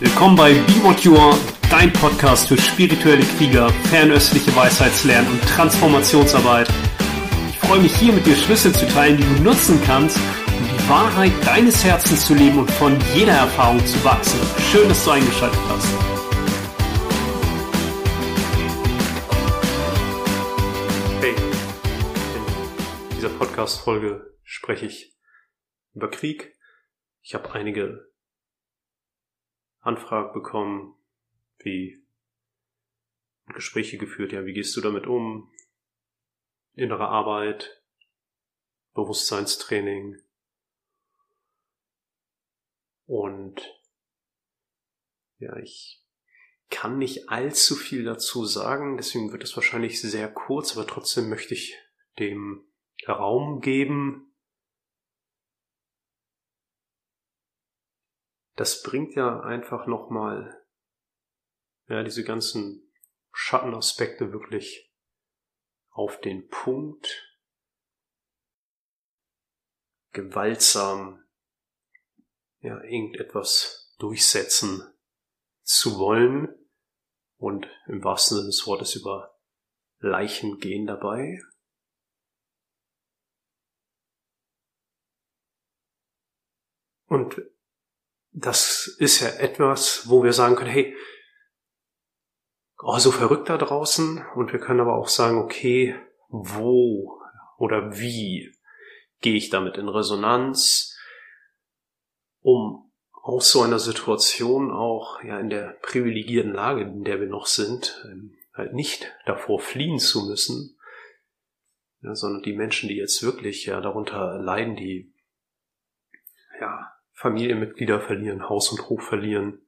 Willkommen bei Be What You Are, dein Podcast für spirituelle Krieger, fernöstliche Weisheitslernen und Transformationsarbeit. Ich freue mich hier mit dir Schlüssel zu teilen, die du nutzen kannst, um die Wahrheit deines Herzens zu leben und von jeder Erfahrung zu wachsen. Schön, dass du eingeschaltet hast. Hey, in dieser Podcast-Folge spreche ich über Krieg. Ich habe einige Anfragen bekommen, wie Gespräche geführt, ja, wie gehst du damit um? Innere Arbeit, Bewusstseinstraining und ja, ich kann nicht allzu viel dazu sagen, deswegen wird es wahrscheinlich sehr kurz, aber trotzdem möchte ich dem Raum geben, das bringt ja einfach nochmal, ja, diese ganzen Schattenaspekte wirklich auf den Punkt, gewaltsam, ja, irgendetwas durchsetzen zu wollen und im wahrsten Sinne des Wortes über Leichen gehen dabei. Und das ist ja etwas, wo wir sagen können, hey, oh, so verrückt da draußen. Und wir können aber auch sagen, okay, wo oder wie gehe ich damit in Resonanz, um aus so einer Situation auch ja in der privilegierten Lage, in der wir noch sind, ähm, halt nicht davor fliehen zu müssen, ja, sondern die Menschen, die jetzt wirklich ja darunter leiden, die ja Familienmitglieder verlieren, Haus und Hof verlieren,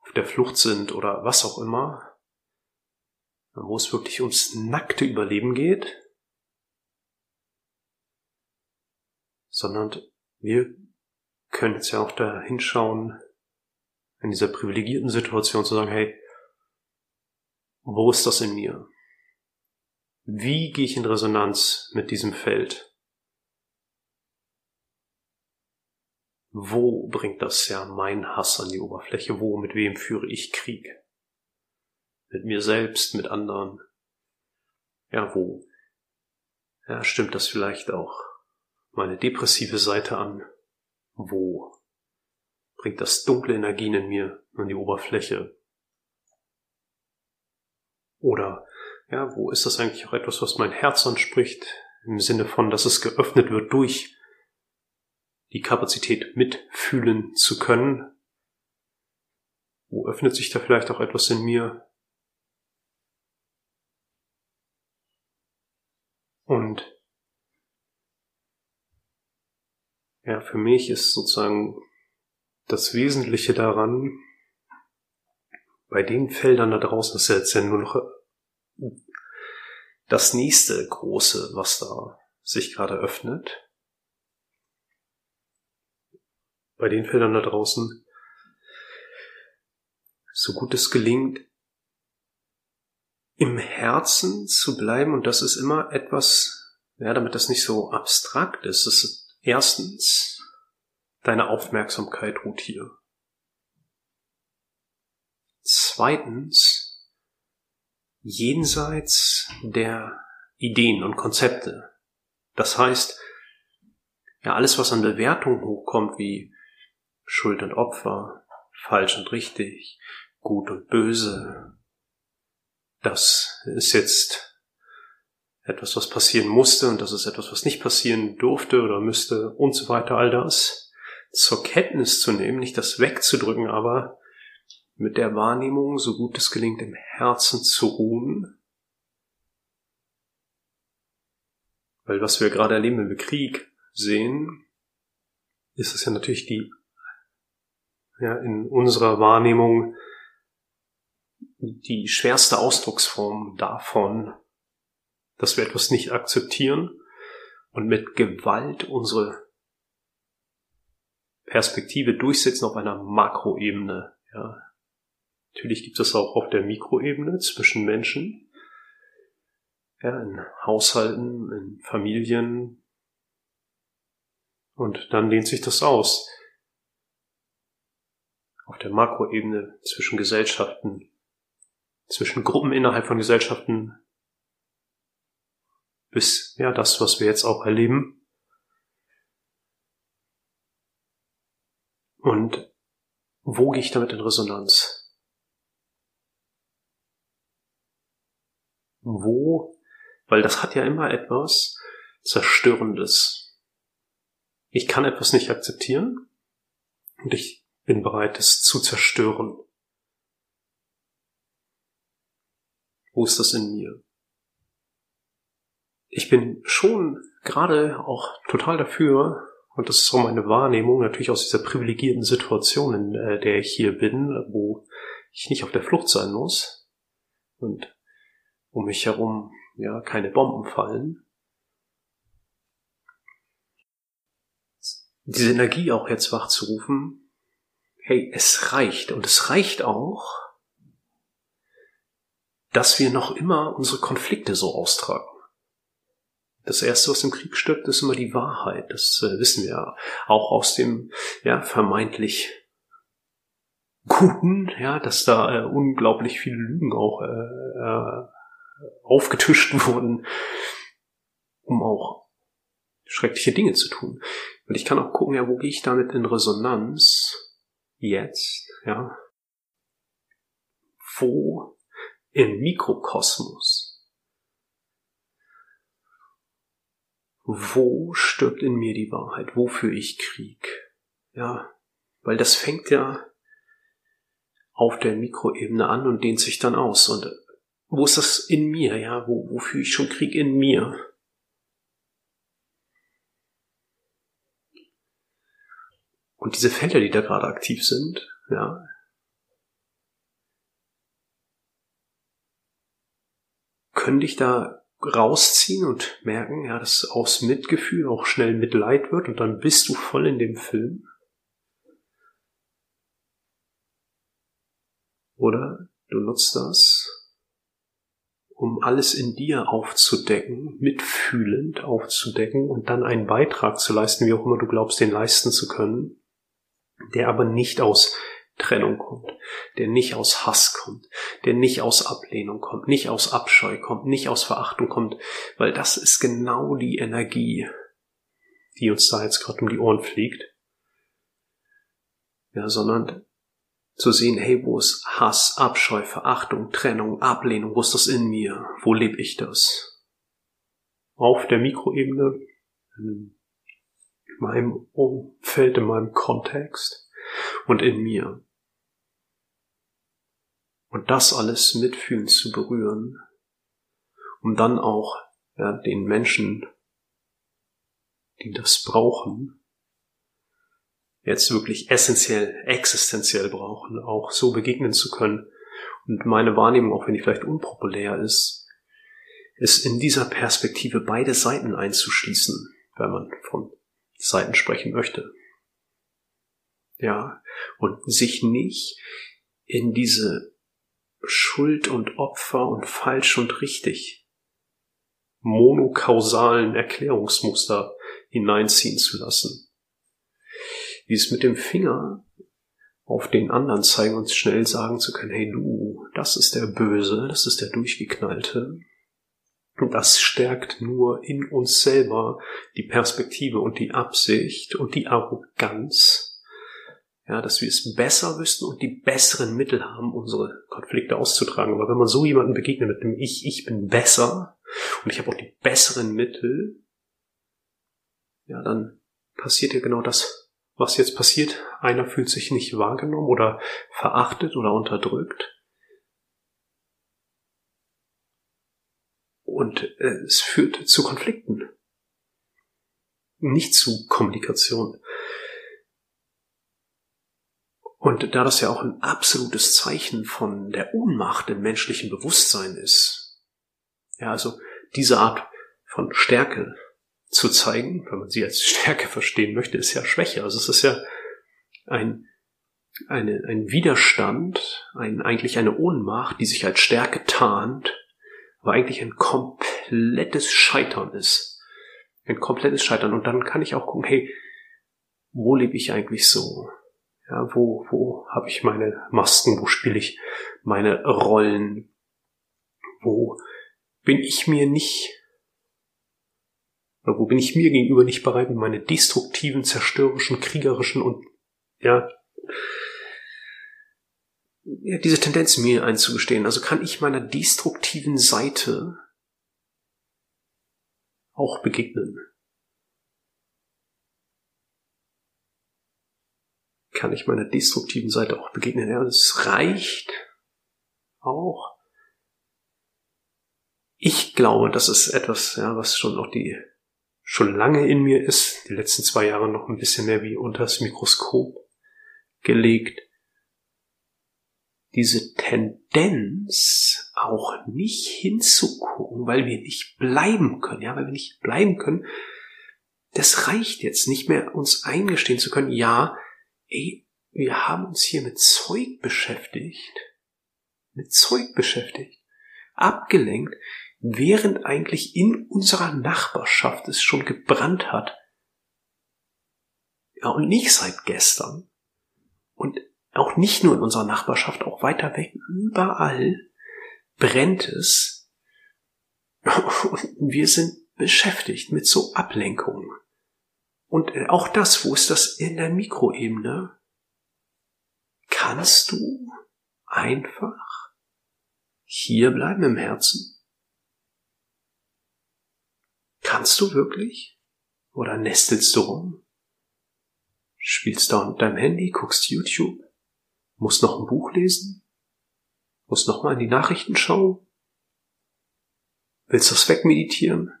auf der Flucht sind oder was auch immer, wo es wirklich ums nackte Überleben geht, sondern wir können jetzt ja auch da hinschauen, in dieser privilegierten Situation zu sagen, hey, wo ist das in mir? Wie gehe ich in Resonanz mit diesem Feld? Wo bringt das ja mein Hass an die Oberfläche? Wo, mit wem führe ich Krieg? Mit mir selbst, mit anderen? Ja, wo? Ja, stimmt das vielleicht auch meine depressive Seite an? Wo bringt das dunkle Energien in mir an die Oberfläche? Oder, ja, wo ist das eigentlich auch etwas, was mein Herz anspricht? Im Sinne von, dass es geöffnet wird durch die Kapazität mitfühlen zu können? Wo öffnet sich da vielleicht auch etwas in mir? Und ja, für mich ist sozusagen das Wesentliche daran, bei den Feldern da draußen ist jetzt ja nur noch das nächste große, was da sich gerade öffnet. Bei den Feldern da draußen, so gut es gelingt, im Herzen zu bleiben und das ist immer etwas, ja, damit das nicht so abstrakt ist. Das ist erstens, deine Aufmerksamkeit ruht hier. Zweitens, jenseits der Ideen und Konzepte. Das heißt, ja, alles, was an Bewertung hochkommt, wie Schuld und Opfer, falsch und richtig, gut und böse. Das ist jetzt etwas, was passieren musste und das ist etwas, was nicht passieren durfte oder müsste und so weiter, all das zur Kenntnis zu nehmen, nicht das wegzudrücken, aber mit der Wahrnehmung, so gut es gelingt, im Herzen zu ruhen. Weil was wir gerade erleben, wenn wir Krieg sehen, ist es ja natürlich die ja, in unserer Wahrnehmung die schwerste Ausdrucksform davon, dass wir etwas nicht akzeptieren und mit Gewalt unsere Perspektive durchsetzen auf einer Makroebene. Ja. Natürlich gibt es auch auf der Mikroebene zwischen Menschen, ja, in Haushalten, in Familien. Und dann dehnt sich das aus. Auf der Makroebene zwischen Gesellschaften, zwischen Gruppen innerhalb von Gesellschaften, bis ja das, was wir jetzt auch erleben. Und wo gehe ich damit in Resonanz? Wo? Weil das hat ja immer etwas Zerstörendes. Ich kann etwas nicht akzeptieren und ich bin bereit, es zu zerstören. Wo ist das in mir? Ich bin schon gerade auch total dafür, und das ist auch meine Wahrnehmung, natürlich aus dieser privilegierten Situation, in äh, der ich hier bin, wo ich nicht auf der Flucht sein muss und um mich herum ja keine Bomben fallen. Diese Energie auch jetzt wachzurufen, hey, es reicht und es reicht auch, dass wir noch immer unsere Konflikte so austragen. Das erste, was im Krieg stirbt, ist immer die Wahrheit. Das äh, wissen wir ja auch aus dem ja, vermeintlich Guten, ja, dass da äh, unglaublich viele Lügen auch äh, äh, aufgetischt wurden, um auch schreckliche Dinge zu tun. Und ich kann auch gucken, ja, wo gehe ich damit in Resonanz jetzt, ja? Wo im Mikrokosmos wo stirbt in mir die Wahrheit? Wo führe ich Krieg? Ja, weil das fängt ja auf der Mikroebene an und dehnt sich dann aus. Und wo ist das in mir? Ja, wo, wo führe ich schon Krieg in mir? Und diese Felder, die da gerade aktiv sind, ja, können dich da rausziehen und merken, ja, dass aus Mitgefühl auch schnell Mitleid wird und dann bist du voll in dem Film. Oder du nutzt das, um alles in dir aufzudecken, mitfühlend aufzudecken und dann einen Beitrag zu leisten, wie auch immer du glaubst, den leisten zu können, der aber nicht aus Trennung kommt, der nicht aus Hass kommt, der nicht aus Ablehnung kommt, nicht aus Abscheu kommt, nicht aus Verachtung kommt, weil das ist genau die Energie, die uns da jetzt gerade um die Ohren fliegt. Ja, sondern zu sehen, hey, wo ist Hass, Abscheu, Verachtung, Trennung, Ablehnung, wo ist das in mir? Wo lebe ich das? Auf der Mikroebene, meinem Umfeld, in meinem Kontext und in mir. Und das alles mitfühlen zu berühren, um dann auch ja, den Menschen, die das brauchen, jetzt wirklich essentiell, existenziell brauchen, auch so begegnen zu können. Und meine Wahrnehmung, auch wenn die vielleicht unpopulär ist, ist in dieser Perspektive beide Seiten einzuschließen, wenn man von Seiten sprechen möchte ja, und sich nicht in diese Schuld und Opfer und falsch und richtig monokausalen Erklärungsmuster hineinziehen zu lassen. Wie es mit dem Finger auf den anderen zeigen und schnell sagen zu können, hey du, das ist der Böse, das ist der Durchgeknallte. Und das stärkt nur in uns selber die Perspektive und die Absicht und die Arroganz, ja, dass wir es besser wüssten und die besseren Mittel haben, unsere Konflikte auszutragen. Aber wenn man so jemanden begegnet mit dem Ich, ich bin besser und ich habe auch die besseren Mittel, ja, dann passiert ja genau das, was jetzt passiert. Einer fühlt sich nicht wahrgenommen oder verachtet oder unterdrückt. Und äh, es führt zu Konflikten, nicht zu Kommunikation. Und da das ja auch ein absolutes Zeichen von der Ohnmacht im menschlichen Bewusstsein ist, ja, also diese Art von Stärke zu zeigen, wenn man sie als Stärke verstehen möchte, ist ja Schwäche. Also es ist ja ein, eine, ein Widerstand, ein, eigentlich eine Ohnmacht, die sich als Stärke tarnt, aber eigentlich ein komplettes Scheitern ist. Ein komplettes Scheitern. Und dann kann ich auch gucken, hey, wo lebe ich eigentlich so? Ja, wo, wo habe ich meine Masken? Wo spiele ich meine Rollen? Wo bin ich mir nicht, oder wo bin ich mir gegenüber nicht bereit, meine destruktiven, zerstörerischen, kriegerischen und, ja, ja, diese Tendenz mir einzugestehen. Also kann ich meiner destruktiven Seite auch begegnen. Kann ich meiner destruktiven Seite auch begegnen? Ja, es reicht auch. Ich glaube, das ist etwas, ja, was schon noch die, schon lange in mir ist, die letzten zwei Jahre noch ein bisschen mehr wie unter das Mikroskop gelegt diese Tendenz auch nicht hinzugucken, weil wir nicht bleiben können, ja, weil wir nicht bleiben können. Das reicht jetzt nicht mehr, uns eingestehen zu können, ja, ey, wir haben uns hier mit Zeug beschäftigt, mit Zeug beschäftigt, abgelenkt, während eigentlich in unserer Nachbarschaft es schon gebrannt hat. Ja, und nicht seit gestern. Und auch nicht nur in unserer Nachbarschaft, auch weiter weg, überall brennt es. Und wir sind beschäftigt mit so Ablenkungen. Und auch das, wo ist das in der Mikroebene? Kannst du einfach hier bleiben im Herzen? Kannst du wirklich? Oder nestelst du rum? Spielst da mit deinem Handy, guckst YouTube? Muss noch ein Buch lesen? Muss noch mal in die Nachrichten schauen? Willst du das wegmeditieren?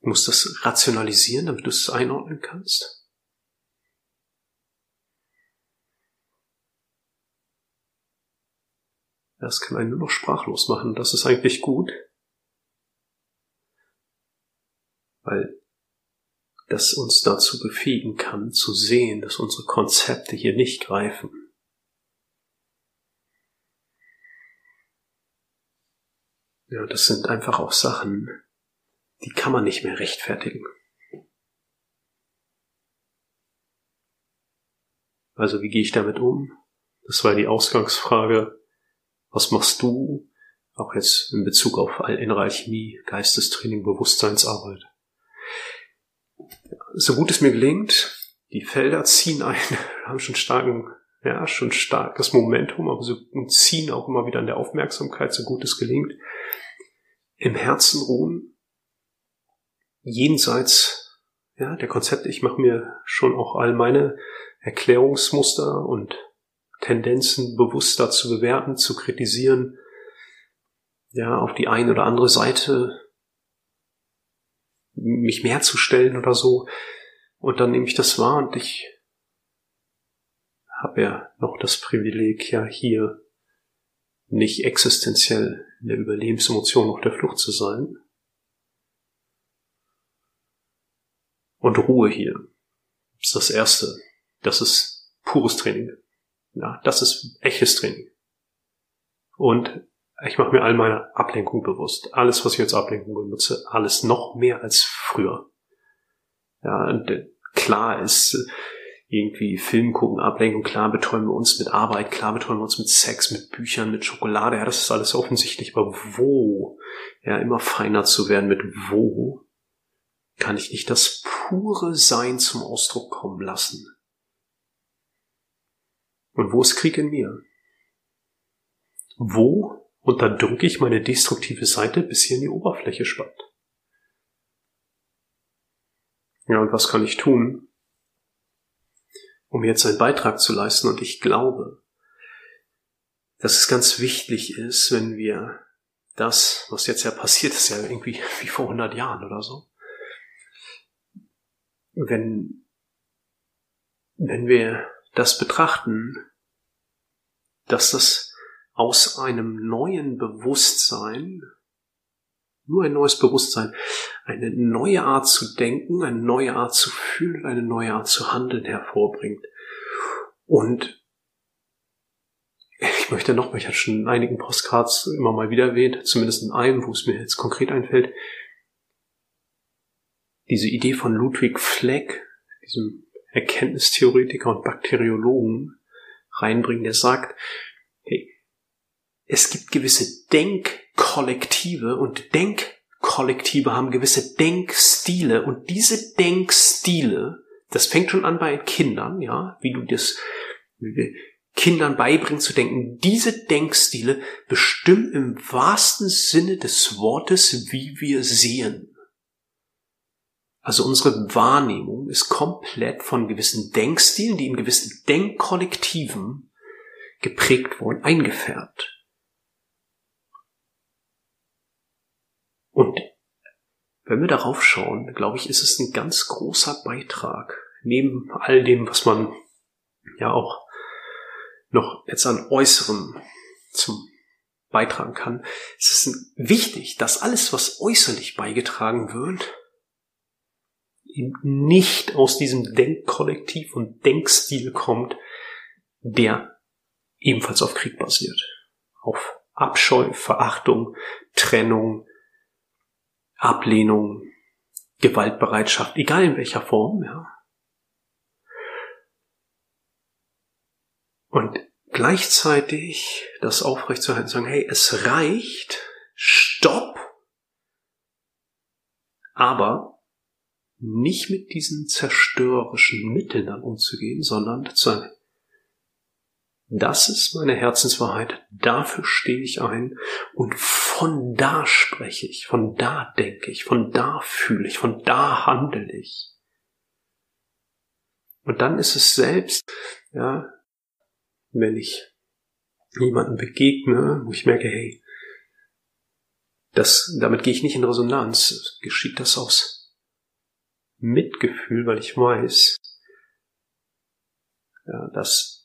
Muss das rationalisieren, damit du es einordnen kannst? Das kann einen nur noch sprachlos machen. Das ist eigentlich gut. Weil das uns dazu befähigen kann, zu sehen, dass unsere Konzepte hier nicht greifen. Ja, das sind einfach auch Sachen, die kann man nicht mehr rechtfertigen. Also wie gehe ich damit um? Das war die Ausgangsfrage. Was machst du? Auch jetzt in Bezug auf innere Alchemie, Geistestraining, Bewusstseinsarbeit so gut es mir gelingt, die Felder ziehen ein, haben schon starken, ja, schon starkes Momentum, aber und ziehen auch immer wieder an der Aufmerksamkeit, so gut es gelingt. Im Herzen ruhen, jenseits ja, der Konzepte. Ich mache mir schon auch all meine Erklärungsmuster und Tendenzen bewusster zu bewerten, zu kritisieren, ja, auf die eine oder andere Seite mich mehr zu stellen oder so. Und dann nehme ich das wahr und ich habe ja noch das Privileg, ja hier nicht existenziell in der Überlebensemotion auf der Flucht zu sein. Und Ruhe hier ist das Erste. Das ist pures Training. Ja, das ist echtes Training. Und ich mache mir all meine Ablenkung bewusst. Alles, was ich als Ablenkung benutze, alles noch mehr als früher. Ja, und äh, klar ist äh, irgendwie Film gucken, Ablenkung, klar betreuen wir uns mit Arbeit, klar betreuen wir uns mit Sex, mit Büchern, mit Schokolade, ja, das ist alles offensichtlich, aber wo, ja, immer feiner zu werden mit wo, kann ich nicht das pure Sein zum Ausdruck kommen lassen? Und wo ist Krieg in mir? Wo unterdrücke ich meine destruktive Seite, bis sie in die Oberfläche spannt. Ja, und was kann ich tun, um jetzt einen Beitrag zu leisten? Und ich glaube, dass es ganz wichtig ist, wenn wir das, was jetzt ja passiert ist, ja irgendwie wie vor 100 Jahren oder so, wenn, wenn wir das betrachten, dass das aus einem neuen Bewusstsein, nur ein neues Bewusstsein, eine neue Art zu denken, eine neue Art zu fühlen, eine neue Art zu handeln hervorbringt. Und ich möchte noch, ich hatte schon in einigen Postcards immer mal wieder erwähnt, zumindest in einem, wo es mir jetzt konkret einfällt, diese Idee von Ludwig Fleck, diesem Erkenntnistheoretiker und Bakteriologen reinbringen, der sagt, es gibt gewisse Denkkollektive und Denkkollektive haben gewisse Denkstile und diese Denkstile, das fängt schon an bei Kindern, ja, wie du das Kindern beibringen zu denken. Diese Denkstile bestimmen im wahrsten Sinne des Wortes, wie wir sehen. Also unsere Wahrnehmung ist komplett von gewissen Denkstilen, die in gewissen Denkkollektiven geprägt wurden, eingefärbt. Und wenn wir darauf schauen, glaube ich, ist es ein ganz großer Beitrag, neben all dem, was man ja auch noch jetzt an Äußerem zum beitragen kann, es ist wichtig, dass alles, was äußerlich beigetragen wird, eben nicht aus diesem Denkkollektiv und Denkstil kommt, der ebenfalls auf Krieg basiert. Auf Abscheu, Verachtung, Trennung, Ablehnung, Gewaltbereitschaft, egal in welcher Form, ja. Und gleichzeitig das aufrechtzuerhalten, sagen, hey, es reicht, stopp, aber nicht mit diesen zerstörerischen Mitteln dann umzugehen, sondern zu sagen, das ist meine Herzenswahrheit, dafür stehe ich ein. Und von da spreche ich, von da denke ich, von da fühle ich, von da handle ich. Und dann ist es selbst, ja, wenn ich jemanden begegne, wo ich merke, hey, das, damit gehe ich nicht in Resonanz, geschieht das aus Mitgefühl, weil ich weiß, ja, dass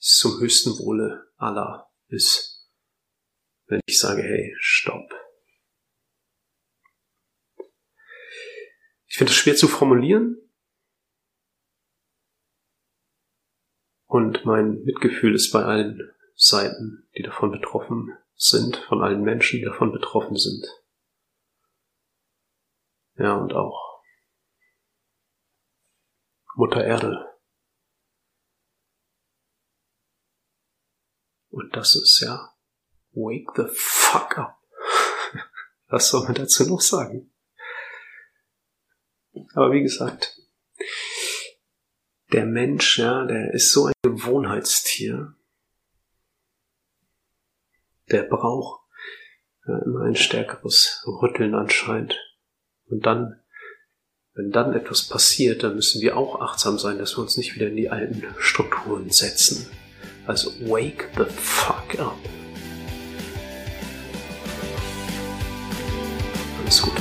zum höchsten Wohle aller ist, wenn ich sage, hey, stopp. Ich finde es schwer zu formulieren, Und mein Mitgefühl ist bei allen Seiten, die davon betroffen sind, von allen Menschen, die davon betroffen sind. Ja, und auch Mutter Erde. Und das ist ja, wake the fuck up. Was soll man dazu noch sagen? Aber wie gesagt, der Mensch, ja, der ist so ein Gewohnheitstier. Der braucht ja, immer ein stärkeres Rütteln anscheinend. Und dann, wenn dann etwas passiert, dann müssen wir auch achtsam sein, dass wir uns nicht wieder in die alten Strukturen setzen. Also wake the fuck up. Alles gut.